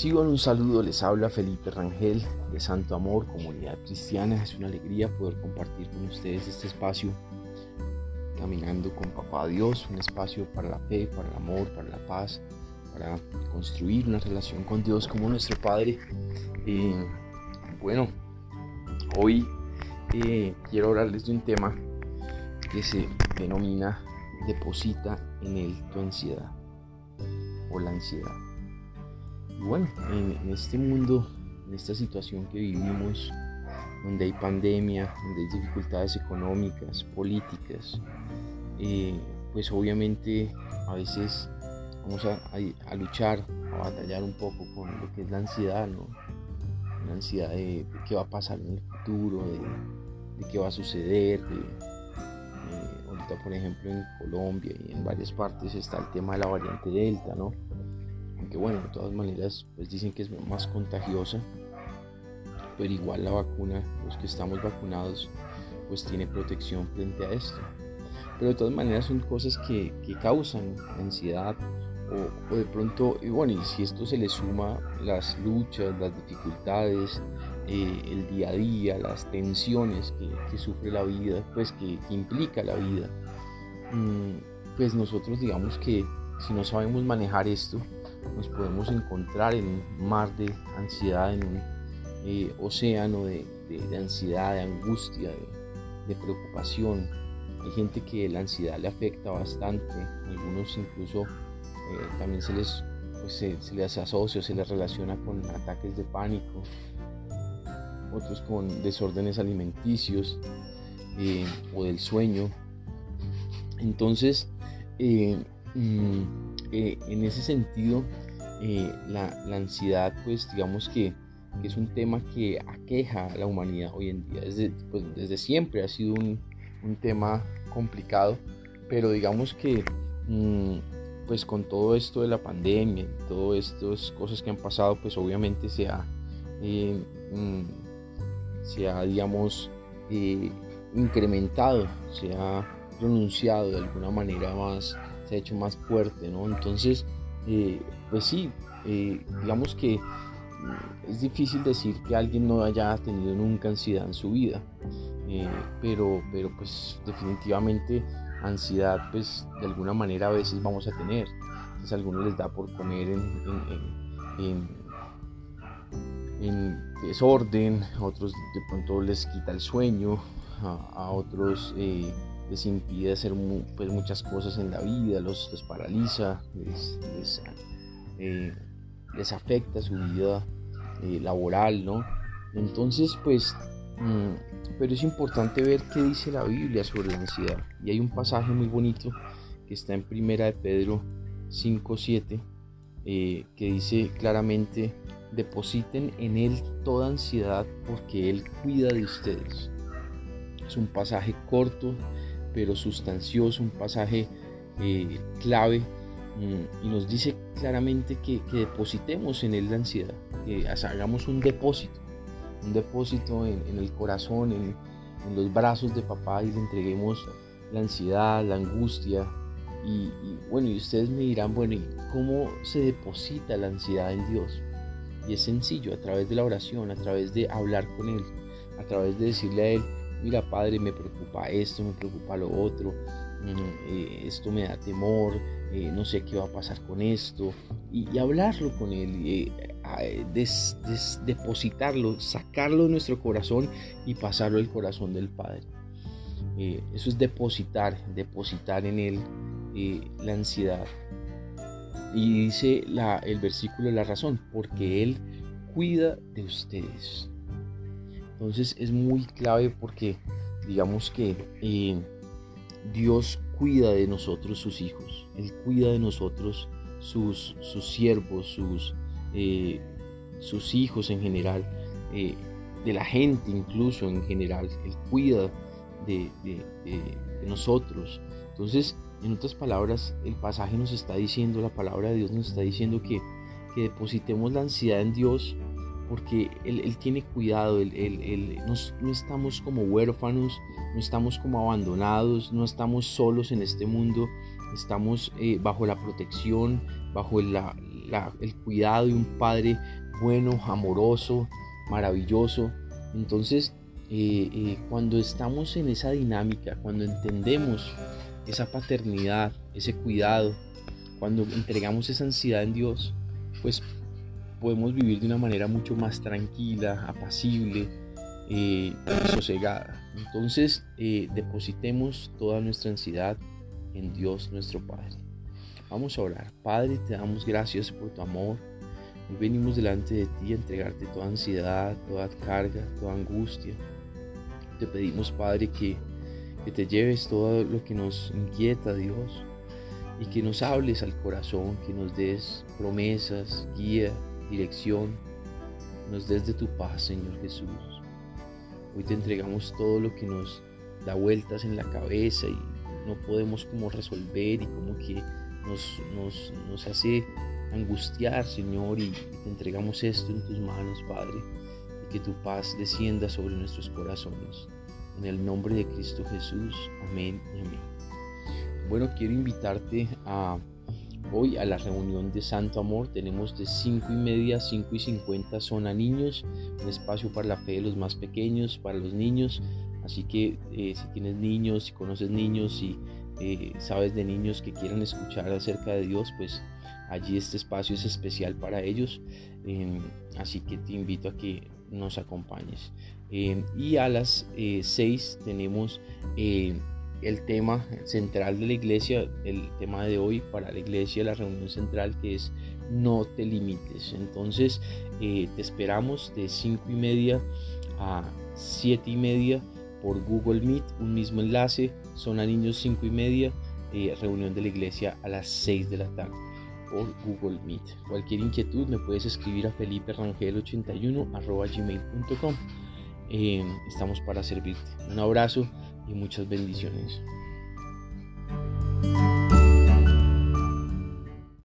Reciban un saludo, les habla Felipe Rangel de Santo Amor, Comunidad Cristiana. Es una alegría poder compartir con ustedes este espacio, caminando con Papá Dios, un espacio para la fe, para el amor, para la paz, para construir una relación con Dios como nuestro Padre. Bueno, hoy eh, quiero hablarles de un tema que se denomina deposita en él tu ansiedad o la ansiedad. Bueno, en, este mundo, en esta situación que vivimos, donde hay pandemia, donde hay dificultades económicas, políticas, eh, pues obviamente a veces vamos a, luchar, a batallar un poco con lo que es la ansiedad, ¿no? La ansiedad de, qué va a pasar en el futuro, de, qué va a suceder. Eh, ahorita, por ejemplo, en Colombia y en varias partes está el tema de la variante Delta, ¿no? Que bueno, de todas maneras, pues dicen que es más contagiosa, pero igual la vacuna, los que estamos vacunados, pues tiene protección frente a esto. Pero de todas maneras son cosas que, que causan ansiedad o, de pronto, y bueno, y si esto se le suma las luchas, las dificultades, eh, el día a día, las tensiones que, sufre la vida, pues que, que implica la vida, mm, pues nosotros digamos que si no sabemos manejar esto, nos podemos encontrar en un mar de ansiedad, en un eh, océano de, ansiedad, de angustia, de, preocupación. Hay gente que la ansiedad le afecta bastante, algunos incluso eh, también se les, pues, se, les asocia, se les relaciona con ataques de pánico, otros con desórdenes alimenticios eh, o del sueño. Entonces, mm, en ese sentido, eh, la, ansiedad, pues digamos que, es un tema que aqueja a la humanidad hoy en día. Desde, pues, desde siempre ha sido un, tema complicado, pero digamos que mm, pues con todo esto de la pandemia y todas estas cosas que han pasado, pues obviamente se ha, eh, mm, se ha digamos, eh, incrementado, se ha pronunciado de alguna manera más, se ha hecho más fuerte, ¿no? Entonces, eh, pues sí, eh, digamos que mm, es difícil decir que alguien no haya tenido nunca ansiedad en su vida, eh, pero, pero pues definitivamente ansiedad pues de alguna manera a veces vamos a tener. Entonces a algunos les da por comer en, desorden, a otros de pronto les quita el sueño, a, otros les impide hacer pues, muchas cosas en la vida, los, paraliza, les, eh, les, afecta su vida eh, laboral, ¿no? Entonces, pues, mm, pero es importante ver qué dice la Biblia sobre la ansiedad. Y hay un pasaje muy bonito que está en Primera de Pedro 5.7 eh, que dice claramente, depositen en Él toda ansiedad porque Él cuida de ustedes. Es un pasaje corto, pero sustancioso, un pasaje eh, clave mm, y nos dice claramente que, depositemos en él la ansiedad, que hagamos un depósito, un depósito en, el corazón, en, los brazos de papá y le entreguemos la ansiedad, la angustia. Y, bueno, y ustedes me dirán, bueno, ¿y cómo se deposita la ansiedad en Dios? Y es sencillo, a través de la oración, a través de hablar con Él, a través de decirle a Él, mira padre, me preocupa esto, me preocupa lo otro, mm, eh, esto me da temor, eh, no sé qué va a pasar con esto, y, hablarlo con él, eh, depositarlo, sacarlo de nuestro corazón y pasarlo al corazón del Padre. eso es depositar, depositar en él la ansiedad. Y dice el versículo la razón, porque Él cuida de ustedes. Entonces es muy clave porque digamos que eh, Dios cuida de nosotros sus hijos, Él cuida de nosotros sus, sus siervos, sus, eh, sus hijos en general, eh, de la gente incluso en general, Él cuida de, nosotros. Entonces, en otras palabras, el pasaje nos está diciendo, la palabra de Dios nos está diciendo que, que depositemos la ansiedad en Dios porque Él, tiene cuidado, él, no, estamos como huérfanos, no estamos como abandonados, no estamos solos en este mundo, estamos eh, bajo la protección, bajo la, el cuidado de un padre bueno, amoroso, maravilloso. Entonces, eh, eh, cuando estamos en esa dinámica, cuando entendemos esa paternidad, ese cuidado, cuando entregamos esa ansiedad en Dios, pues podemos vivir de una manera mucho más tranquila, apacible, eh, sosegada. Entonces, depositemos toda nuestra ansiedad en Dios nuestro Padre. Vamos a orar. Padre, te damos gracias por tu amor. Hoy venimos delante de ti a entregarte toda ansiedad, toda carga, toda angustia. Te pedimos, Padre, que, que te lleves todo lo que nos inquieta, Dios, y que nos hables al corazón, que nos des promesas, guía, dirección, nos des de tu paz, Señor Jesús. Hoy te entregamos todo lo que nos da vueltas en la cabeza y no podemos como resolver y como que nos, nos, hace angustiar, Señor, y, te entregamos esto en tus manos, Padre, y que tu paz descienda sobre nuestros corazones. En el nombre de Cristo Jesús, amén y amén. Bueno, quiero invitarte a hoy a la reunión de Santo Amor. Tenemos de 5 y media a 5 y 50 zona niños, un espacio para la fe de los más pequeños, para los niños. Así que eh, si tienes niños, si conoces niños, si eh, sabes de niños que quieran escuchar acerca de Dios, pues allí este espacio es especial para ellos. Em, así que te invito a que nos acompañes. Em, y a las 6 eh, tenemos el tema central de la iglesia, el tema de hoy para la iglesia, la reunión central que es no te limites. Entonces te esperamos de 5 y media a 7 y media por Google Meet, un mismo enlace, son a niños 5 y media, eh, reunión de la iglesia a las 6 de la tarde por Google Meet. Cualquier inquietud me puedes escribir a feliperangel81 gmail.com. Eh, estamos para servirte. Un abrazo y muchas bendiciones.